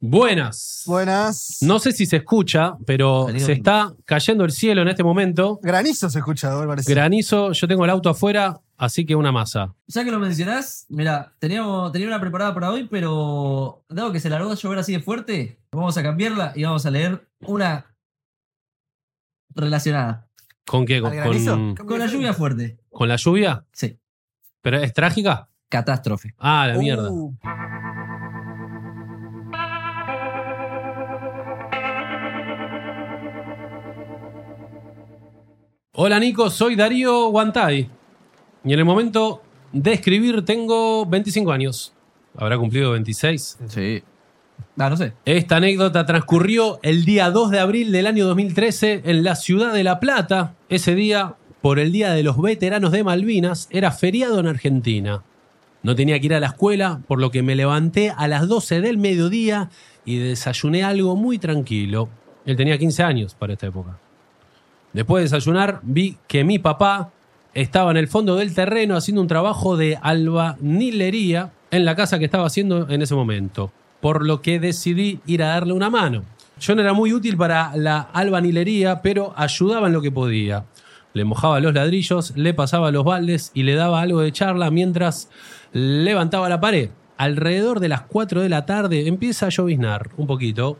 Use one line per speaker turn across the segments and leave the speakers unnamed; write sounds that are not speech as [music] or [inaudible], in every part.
Buenas.
Buenas.
No sé si se escucha, pero
Salido
se
bien.
está cayendo el cielo en este momento.
Granizo se escucha, me parece.
Granizo, yo tengo el auto afuera, así que una masa.
Ya que lo mencionás, mira, teníamos, tenía una preparada para hoy, pero dado que se largó a llover así de fuerte, vamos a cambiarla y vamos a leer una relacionada.
¿Con qué? ¿Con, con-
Con la lluvia fuerte.
con la lluvia?
Sí,
¿Pero es trágica?
catástrofe.
Ah, la mierda. Hola Nico, soy Darío Guantay. Y en el momento de escribir tengo 25 años. ¿Habrá cumplido 26?
Sí. Ah, no sé.
Esta anécdota transcurrió el día 2 de abril del año 2013 en la ciudad de La Plata. Ese día, por el Día de los Veteranos de Malvinas, era feriado en Argentina. No tenía que ir a la escuela, por lo que me levanté a las 12 del mediodía y desayuné algo muy tranquilo. Él tenía 15 años para esta época. Después de desayunar, vi que mi papá estaba en el fondo del terreno haciendo un trabajo de albañilería en la casa que estaba haciendo en ese momento, por lo que decidí ir a darle una mano. Yo no era muy útil para la albañilería, pero ayudaba en lo que podía. Le mojaba los ladrillos, le pasaba los baldes y le daba algo de charla mientras levantaba la pared. Alrededor de las 4 de la tarde empieza a lloviznar un poquito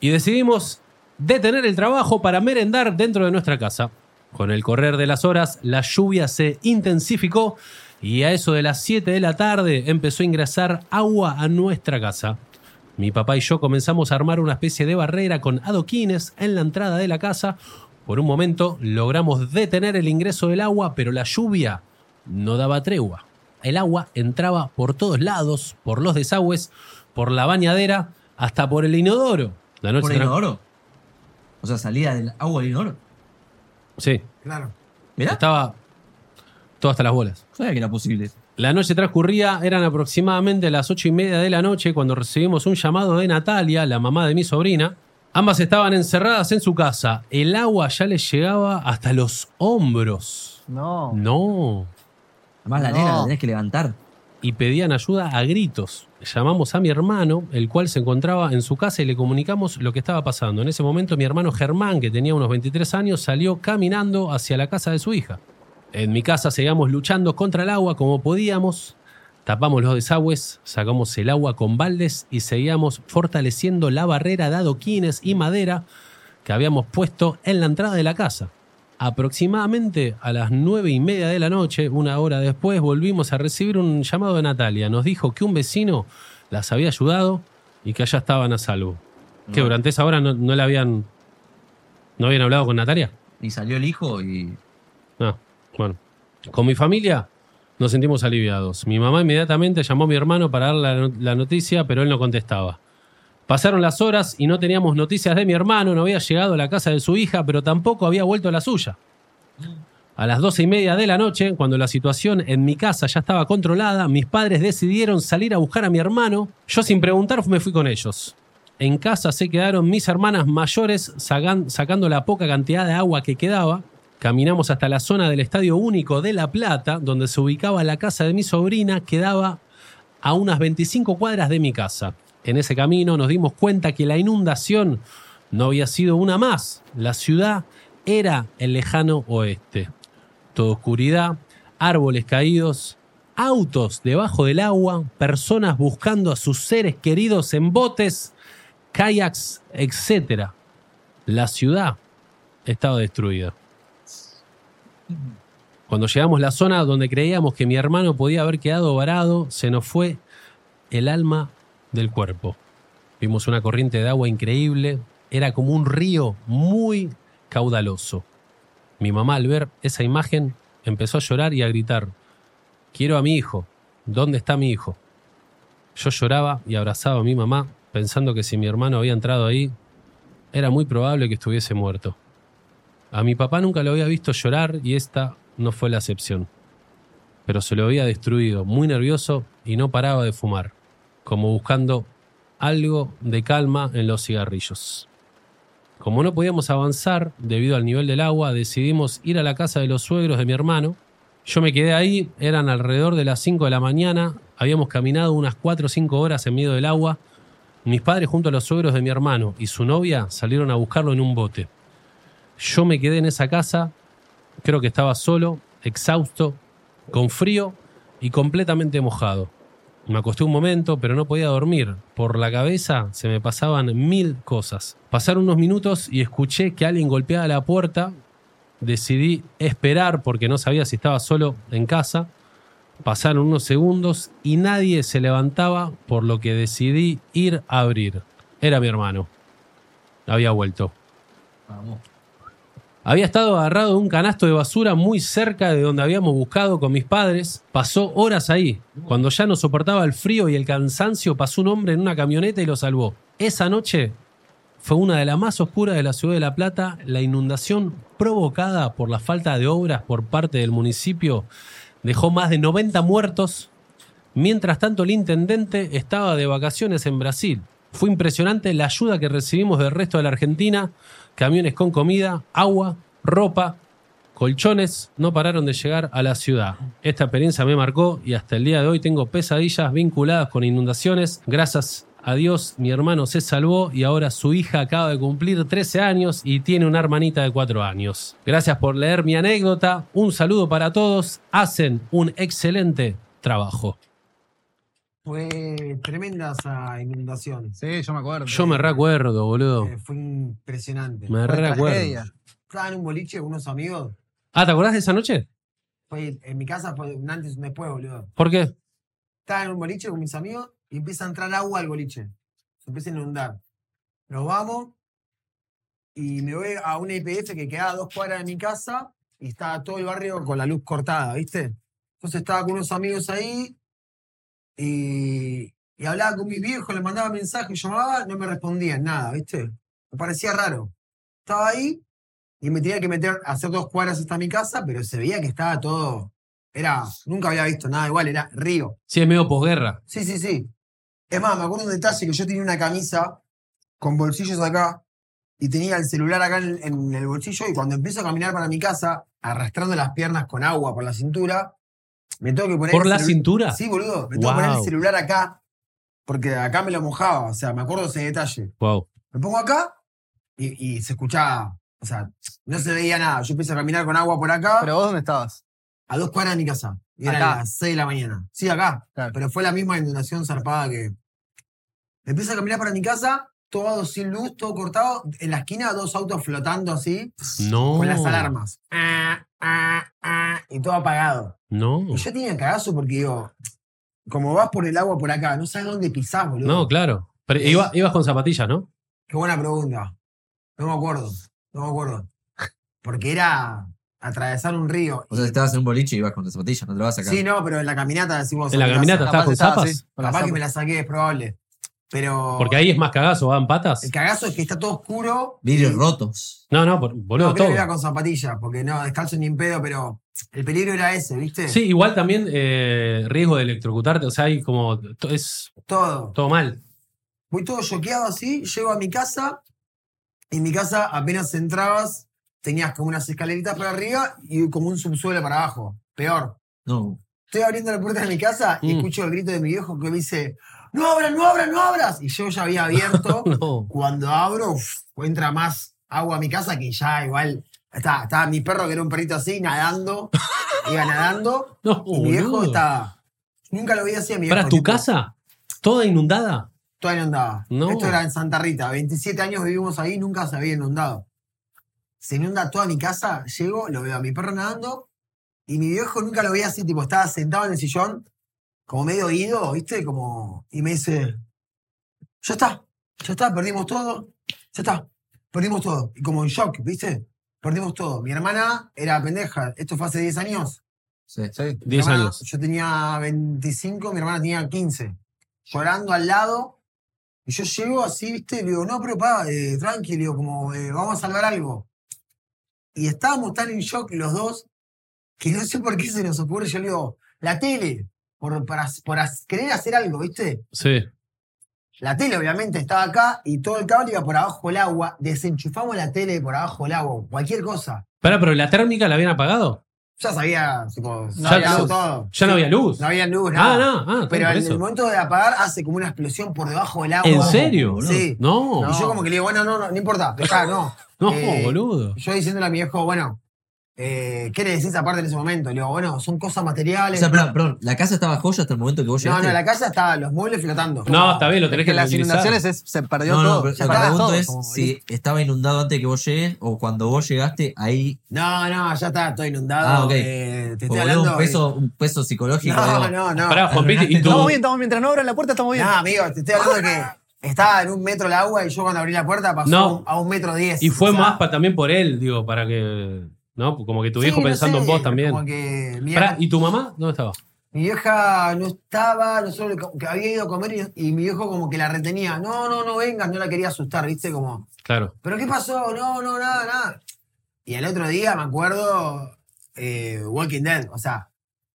y decidimos detener el trabajo para merendar dentro de nuestra casa. Con el correr de las horas, la lluvia se intensificó y a eso de las 7 de la tarde empezó a ingresar agua a nuestra casa. Mi papá y yo comenzamos a armar una especie de barrera con adoquines en la entrada de la casa. Por un momento logramos detener el ingreso del agua, pero la lluvia no daba tregua. El agua entraba por todos lados, por los desagües, por la bañadera, hasta por el inodoro. La noche
¿Por el inodoro? O sea, salía del agua del inodoro.
Sí,
claro.
Mirá,
estaba todo hasta las bolas.
sabía que era posible.
La noche transcurría, eran aproximadamente las ocho y media de la noche cuando recibimos un llamado de Natalia, la mamá de mi sobrina. Ambas estaban encerradas en su casa. El agua ya les llegaba hasta los hombros.
No.
No.
Además, la
No.
nena la tenés que levantar.
Y pedían ayuda a gritos. Llamamos a mi hermano, el cual se encontraba en su casa y le comunicamos lo que estaba pasando. En ese momento mi hermano Germán, que tenía unos 23 años, salió caminando hacia la casa de su hija. En mi casa seguíamos luchando contra el agua como podíamos. Tapamos los desagües, sacamos el agua con baldes y seguíamos fortaleciendo la barrera de adoquines y madera que habíamos puesto en la entrada de la casa. Aproximadamente a las nueve y media de la noche, una hora después, volvimos a recibir un llamado de Natalia. Nos dijo que un vecino las había ayudado y que allá estaban a salvo. Que durante esa hora no, no le habían. ¿No habían hablado con Natalia?
Y salió el hijo y.
Ah, bueno. Con mi familia nos sentimos aliviados. Mi mamá inmediatamente llamó a mi hermano para darle la, la noticia, pero él no contestaba. Pasaron las horas y no teníamos noticias de mi hermano, no había llegado a la casa de su hija, pero tampoco había vuelto a la suya. A las doce y media de la noche, cuando la situación en mi casa ya estaba controlada, mis padres decidieron salir a buscar a mi hermano. Yo sin preguntar me fui con ellos. En casa se quedaron mis hermanas mayores sacan- sacando la poca cantidad de agua que quedaba. Caminamos hasta la zona del Estadio Único de La Plata, donde se ubicaba la casa de mi sobrina, que daba a unas 25 cuadras de mi casa. En ese camino nos dimos cuenta que la inundación no había sido una más. La ciudad era el lejano oeste. Toda oscuridad, árboles caídos, autos debajo del agua, personas buscando a sus seres queridos en botes, kayaks, etc. La ciudad estaba destruida. Cuando llegamos a la zona donde creíamos que mi hermano podía haber quedado varado, se nos fue el alma del cuerpo. Vimos una corriente de agua increíble, era como un río muy caudaloso. Mi mamá al ver esa imagen empezó a llorar y a gritar, quiero a mi hijo, ¿dónde está mi hijo? Yo lloraba y abrazaba a mi mamá pensando que si mi hermano había entrado ahí, era muy probable que estuviese muerto. A mi papá nunca lo había visto llorar y esta no fue la excepción. Pero se lo había destruido, muy nervioso y no paraba de fumar, como buscando algo de calma en los cigarrillos. Como no podíamos avanzar debido al nivel del agua, decidimos ir a la casa de los suegros de mi hermano. Yo me quedé ahí, eran alrededor de las 5 de la mañana, habíamos caminado unas 4 o 5 horas en medio del agua. Mis padres junto a los suegros de mi hermano y su novia salieron a buscarlo en un bote. Yo me quedé en esa casa, creo que estaba solo, exhausto, con frío y completamente mojado. Me acosté un momento, pero no podía dormir. Por la cabeza se me pasaban mil cosas. Pasaron unos minutos y escuché que alguien golpeaba la puerta. Decidí esperar porque no sabía si estaba solo en casa. Pasaron unos segundos y nadie se levantaba, por lo que decidí ir a abrir. Era mi hermano. Había vuelto.
Vamos.
Había estado agarrado de un canasto de basura muy cerca de donde habíamos buscado con mis padres. Pasó horas ahí. Cuando ya no soportaba el frío y el cansancio, pasó un hombre en una camioneta y lo salvó. Esa noche fue una de las más oscuras de la ciudad de La Plata. La inundación provocada por la falta de obras por parte del municipio dejó más de 90 muertos. Mientras tanto, el intendente estaba de vacaciones en Brasil. Fue impresionante la ayuda que recibimos del resto de la Argentina. Camiones con comida, agua, ropa, colchones no pararon de llegar a la ciudad. Esta experiencia me marcó y hasta el día de hoy tengo pesadillas vinculadas con inundaciones. Gracias a Dios mi hermano se salvó y ahora su hija acaba de cumplir 13 años y tiene una hermanita de 4 años. Gracias por leer mi anécdota. Un saludo para todos. Hacen un excelente trabajo.
Fue tremenda esa inundación.
Sí, yo me acuerdo.
Yo me recuerdo, boludo.
Eh, fue impresionante.
Me recuerdo.
Estaba en un boliche con unos amigos.
Ah, ¿te acordás de esa noche?
Fue, en mi casa fue un antes y un después, boludo.
¿Por qué?
Estaba en un boliche con mis amigos y empieza a entrar agua al boliche. Se empieza a inundar. Nos vamos y me voy a una IPF que quedaba a dos cuadras de mi casa y estaba todo el barrio con la luz cortada, ¿viste? Entonces estaba con unos amigos ahí y, y hablaba con mis viejos, les mandaba mensajes, llamaba, no me respondían nada, ¿viste? Me parecía raro. Estaba ahí y me tenía que meter a hacer dos cuadras hasta mi casa, pero se veía que estaba todo. Era, nunca había visto nada igual, era río.
Sí, es medio posguerra.
Sí, sí, sí. Es más, me acuerdo un detalle que yo tenía una camisa con bolsillos acá y tenía el celular acá en, en el bolsillo y cuando empiezo a caminar para mi casa, arrastrando las piernas con agua por la cintura, me tengo que poner...
¿Por
el
la cintura?
Sí, boludo. Me tengo que poner el celular acá porque acá me lo mojaba. O sea, me acuerdo ese detalle.
Wow.
Me pongo acá y, y se escuchaba... O sea, no se veía nada. Yo empiezo a caminar con agua por acá
Pero vos, ¿dónde estabas?
a dos cuadras de mi casa. Y
Acá.
las 6 de la mañana. Sí, acá.
Claro.
Pero fue la misma inundación zarpada que. Empiezo a caminar para mi casa, todo sin luz, todo cortado. En la esquina, dos autos flotando así,
No.
con las alarmas. Ah, ah, ah, y todo apagado.
No.
Y yo tenía cagazo porque digo, como vas por el agua por acá, no sabes dónde pisás, boludo.
No, claro. Pero iba- ibas con zapatillas, ¿no?
Qué buena pregunta. No me acuerdo. No me acuerdo. Porque era atravesar un río.
O sea, estabas en un boliche y ibas con las zapatillas, no te lo vas a sacar.
Sí, no, pero en la caminata decimos.
En la caminata estabas con zapas.
las
Capaz que me la saqué, es probable. Pero.
Porque ahí es más cagazo, van patas.
El cagazo es que está todo oscuro.
Vidrios rotos.
No, no, por- boludo,
No, creo
todo.
que iba con zapatillas, porque no, descalzo ni en pedo, pero el peligro era ese, ¿viste?
Sí, igual también eh, riesgo de electrocutarte, o sea, hay como. to- Es
Todo.
todo mal.
Voy todo choqueado así, llego a mi casa, y en mi casa apenas entrabas, tenías como unas escaleritas para arriba y como un subsuelo para abajo. Peor.
No.
Estoy abriendo la puerta de mi casa y
Mm.
escucho el grito de mi viejo que me dice, no abras, no abras, no abras. Y yo ya había abierto. [laughs]
No.
Cuando abro, uf, entra más agua a mi casa que ya igual. Estaba, estaba mi perro, que era un perrito así, nadando. [laughs] iba nadando.
No,
y mi viejo estaba. Nunca lo veía así a mi viejo.
¿Para tu
tipo,
casa? ¿Toda inundada?
Todavía no andaba.
No.
Esto era en Santa Rita. 27 años vivimos ahí, nunca se había inundado. Se inunda toda mi casa, llego, lo veo a mi perro nadando. Y mi viejo nunca lo veía así, tipo, estaba sentado en el sillón, como medio ido, ¿viste? Como. Y me dice. Ya está, ya está, perdimos todo. Ya está, perdimos todo. Y como en shock, ¿viste? Perdimos todo. Mi hermana era pendeja. Esto fue hace 10 años.
Sí.
Sí.
Mi
10
hermana-
años.
Yo tenía 25, mi hermana tenía 15. Llorando al lado, Y yo llego así, ¿viste? Le digo, no, pero pa, eh, tranqui, le digo, como, eh, vamos a salvar algo. Y estábamos tan en shock los dos que no sé por qué se nos ocurre. Yo le digo, la tele, por, por querer hacer algo, ¿viste?
Sí.
La tele, obviamente, estaba acá y todo el cable iba por abajo del agua. Desenchufamos la tele por abajo del agua, cualquier cosa.
Pará, pero la térmica la habían apagado.
Ya sabía, tipo,
Ya-
había
ya-
todo.
Ya no había luz.
No había luz,
Ah, no, ah,
Pero
por
en
eso.
el momento de apagar hace como una explosión por debajo del agua.
¿En serio?
Sí.
No,
Y yo como que le digo, bueno, no, no, no importa, dejá, no. [laughs]
no,
Eh,
boludo.
Yo diciéndole a mi viejo, bueno, eh, ¿qué le decís aparte en ese momento? Le digo, bueno, son cosas
O
materiales.
sea, perdón, perdón, la casa estaba joya hasta el momento que vos
no,
llegaste.
no, la casa está, los muebles flotando.
No, está bien, lo tenés
que las inundaciones es- se perdió
No, no,
todo.
pero
Ya
la pregunta
todo,
es
como-
si estaba inundado antes de que vos llegues o cuando vos llegaste ahí.
No, no, ya está, estoy inundado.
Ah, ok.
eh, te estoy hablando.
un peso, un peso psicológico.
No,
digo.
no, no.
Pará, Juan Piti, ¿y
Estamos
tú?
Estamos bien, estamos bien. Mientras no abran la puerta, estamos bien.
No, amigo, te estoy hablando de que estaba en un metro el agua y yo cuando abrí la puerta pasó
No.
a un metro diez.
Y fue
O sea,
más pa- también por él, digo, para que. ¿No? Como que tu
sí,
viejo
no
pensando
sé,
en vos también.
Como que mi,
Pará, ¿y tu mamá? ¿Dónde estaba?
mi vieja no estaba, nosotros que había ido a comer y, y mi viejo como que la retenía. No, no, no vengas, no la quería asustar, ¿viste? Como,
Claro.
¿pero qué pasó? No, no, nada, nada. Y el otro día me acuerdo eh, Walking Dead, o sea,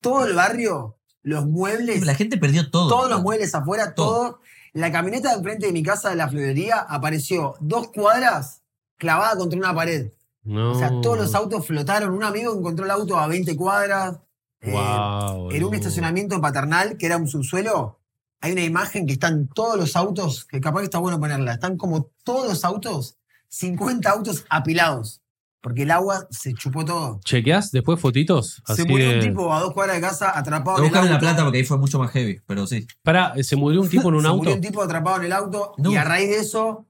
todo el barrio, los muebles,
La gente perdió todo.
todos los muebles afuera,
Todo.
todo. La camioneta de enfrente de mi casa de la florería apareció dos cuadras clavada contra una pared.
No.
O sea, todos los autos flotaron. Un amigo encontró el auto a 20 cuadras. Eh,
Wow,
en un estacionamiento paternal, que era un subsuelo, hay una imagen que están todos los autos, que capaz que está bueno ponerla. Están como todos los autos, 50 autos apilados. Porque el agua se chupó todo.
¿Chequeás después fotitos?
se murió
de-
un tipo a dos cuadras de casa atrapado en el auto.
La Plata porque ahí fue mucho más heavy, pero sí.
Pará, ¿se murió un tipo en un [laughs]
se
auto?
murió un tipo atrapado en el auto
No.
y a raíz de eso,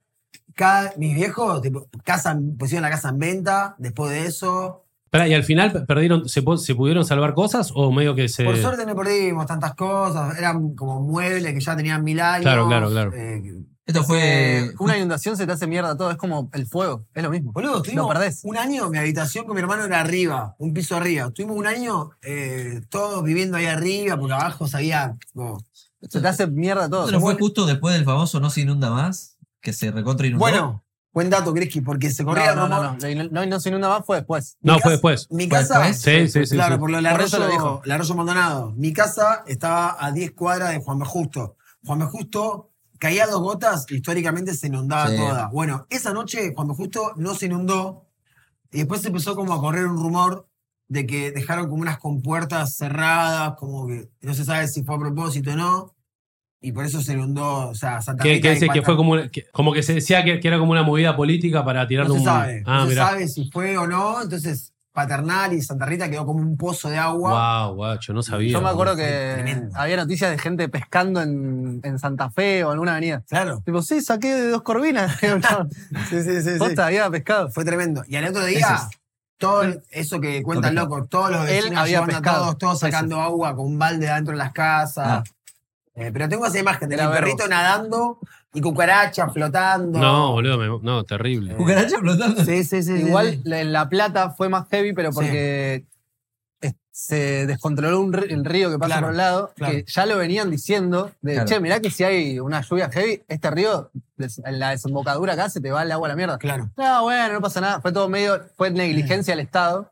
cada, mis viejos tipo, casa, pusieron la casa en venta después de eso.
Pará, ¿y al final pe- perdieron, se, se pudieron salvar cosas o medio que se.
Por suerte no perdimos tantas cosas, eran como muebles que ya tenían mil años.
Claro, claro, claro.
eh,
Esto fue.
Eh, una inundación se te hace mierda todo. Es como el fuego. Es lo mismo.
boludo,
lo perdés.
un año, mi habitación con mi hermano era arriba, un piso arriba. Tuvimos un año eh, todos viviendo ahí arriba, porque abajo sabía. como-
Se te hace mierda todo.
Esto no fue justo después del famoso No se inunda más, que se recontra inundó.
Bueno, buen dato, Greski, porque se
No,
corría
no, no, no. La- No, no se inunda más, fue después.
No,
Mi
fue
casa-
después.
Mi
¿Fue
casa.
después?
Sí, sí, sí.
claro,
sí.
por lo del arroyo,
dijo.
el arroyo Maldonado. Mi casa estaba a 10 cuadras de Juan B. Justo. Juan B. Justo caía dos gotas, históricamente se inundaba
Sí.
toda. Bueno, esa noche Juan B. Justo no se inundó y después se empezó como a correr un rumor de que dejaron como unas compuertas cerradas, como que no se sabe si fue a propósito o no. Y por eso se inundó, o sea, Santa
Que,
Rita
que fue como, que, como que se decía que, que era como una movida política para tirar
No se
un.
sabe,
Ah,
no se
mirá.
sabe si fue o no, entonces Paternal y Santa Rita quedó como un pozo de agua.
Wow, guacho, no sabía.
Yo me acuerdo que
Tremendo.
había noticias de gente pescando en, en Santa Fe o en alguna avenida.
Claro.
Tipo, sí, saqué de dos corvinas. [laughs] [laughs]
Sí, sí, sí. sí.
Posta, había pescado.
Fue tremendo. Y al otro día,
Eso
todo eso que cuentan locos, todos los
Él
vecinos
había
llevando a
pescado.
todos, todos sacando agua con un balde adentro de las casas.
Ah.
Eh, pero tengo esa imagen de
Era
mi
verbo.
perrito nadando y cucarachas flotando.
No, boludo, me- no, terrible.
Cucaracha flotando.
Sí, sí, sí.
Igual
sí.
la- en La Plata fue más heavy, pero porque es- se descontroló un ri- el río que pasa
Claro,
por el lado,
claro.
que ya lo venían diciendo, de,
Claro.
che, mirá que si hay una lluvia heavy, este río, des- en la desembocadura acá, se te va el agua a la mierda.
Claro.
No, bueno, no pasa nada. Fue todo medio, fue negligencia del Estado.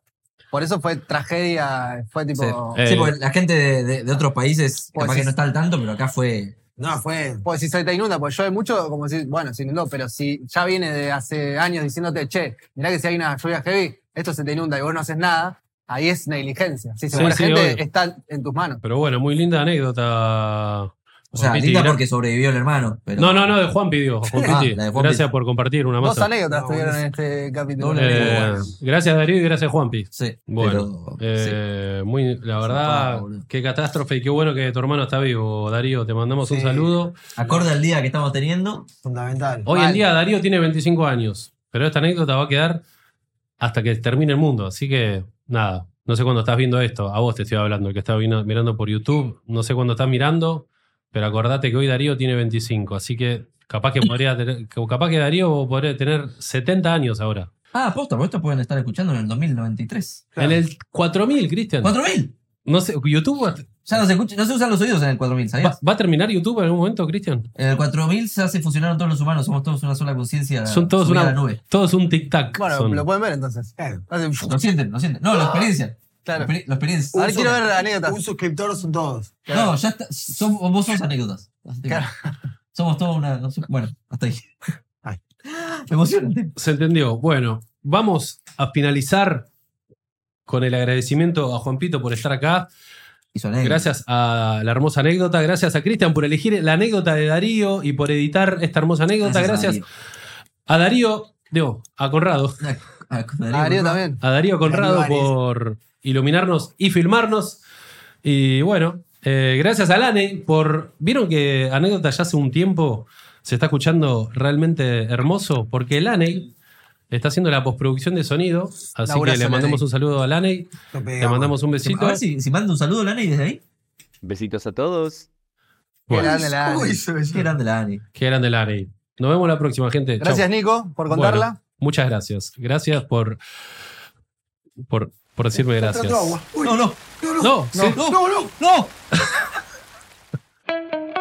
Por eso fue tragedia, fue tipo...
Sí.
Eh,
Sí, porque la gente de, de- de otros países
Pues
capaz
sí.
que no está al tanto, pero acá fue.
No, fue.
Pues si se te inunda, pues llueve mucho, como si, bueno, se inundó, pero si ya viene de hace años diciéndote, che, mirá que si hay una lluvia heavy, esto se te inunda y vos no haces nada, ahí es negligencia. Si se
Sí,
muere
sí,
gente,
obvio.
está en tus manos.
Pero bueno, muy linda anécdota.
O sea,
Juan Piti,
linda
gra-
porque sobrevivió el hermano. Pero...
No, no, no, de Juan pidió. Juan
Ah,
Piti.
Juan
Gracias
Piti.
por compartir una
Dos
masa.
anécdotas
No,
tuvieron en este capítulo.
Eh, gracias Darío y gracias Juanpi.
Sí,
Bueno,
pero.
eh, muy, la verdad, qué catástrofe y qué bueno que tu hermano está vivo, Darío. Te mandamos un saludo.
Acorde al día que estamos teniendo.
Fundamental.
Hoy en
Mal.
día Darío tiene 25 años, pero esta anécdota va a quedar hasta que termine el mundo. Así que, nada, no sé cuándo estás viendo esto. A vos te estoy hablando, el que está mirando por YouTube. No sé cuándo estás mirando, pero acordate que hoy Darío tiene 25. Así que capaz que podría tener, capaz que Darío podría tener 70 años ahora.
Ah, posta, porque estos pueden estar escuchando en el 2093.
Claro.
En el 4000, Cristian.
¿4000?
No sé, YouTube
Ya no se, escucha, no se usan los oídos en el 4000,
¿Va,
¿sabías?
va a terminar YouTube en algún momento, Cristian?
En el 4000 se hace funcionar todos los humanos, somos todos una sola conciencia.
Son todos una,
nube.
todos un tic-tac.
Bueno,
son.
lo pueden ver entonces.
Lo sienten, lo sienten. No, la experiencia.
Claro.
La, exper- la experiencia.
A ver,
Un
quiero ver anécdotas.
Un suscriptor son todos.
No, ya está. Son, vos sos anécdotas.
Claro.
Somos todos una. no sé- bueno, hasta ahí.
Ay.
Me emociona el tema.
Se entendió. Bueno, vamos a finalizar con el agradecimiento a Juan Pito por estar acá.
Y su anécdota.
Gracias a la hermosa anécdota. Gracias a Cristian por elegir la anécdota de Darío y por editar esta hermosa anécdota. Gracias,
Darío.
a Darío, digo, a Conrado.
A, a-
A Darío también.
A Darío Conrado
Darío
por iluminarnos y filmarnos. Y bueno, eh, gracias a Lane por. ¿Vieron que anécdota ya hace un tiempo se está escuchando realmente hermoso? Porque Laney está haciendo la postproducción de sonido. Así que le mandamos
Laney.
un saludo a Laney.
Lo
Le mandamos un
A
besito.
ver si, si manda un saludo a Lani desde ahí.
Besitos a todos.
Qué
Bueno,
grande la
¿Cómo
Dani.
hizo eso?
Qué grande Lani.
qué grande. Nos vemos la próxima, gente. Chau.
Gracias, Nico, por contarla.
Bueno, muchas gracias. Gracias por, por, por decirme gracias.
No, no,
no, no.
No, sí.
no, no.
no. [laughs]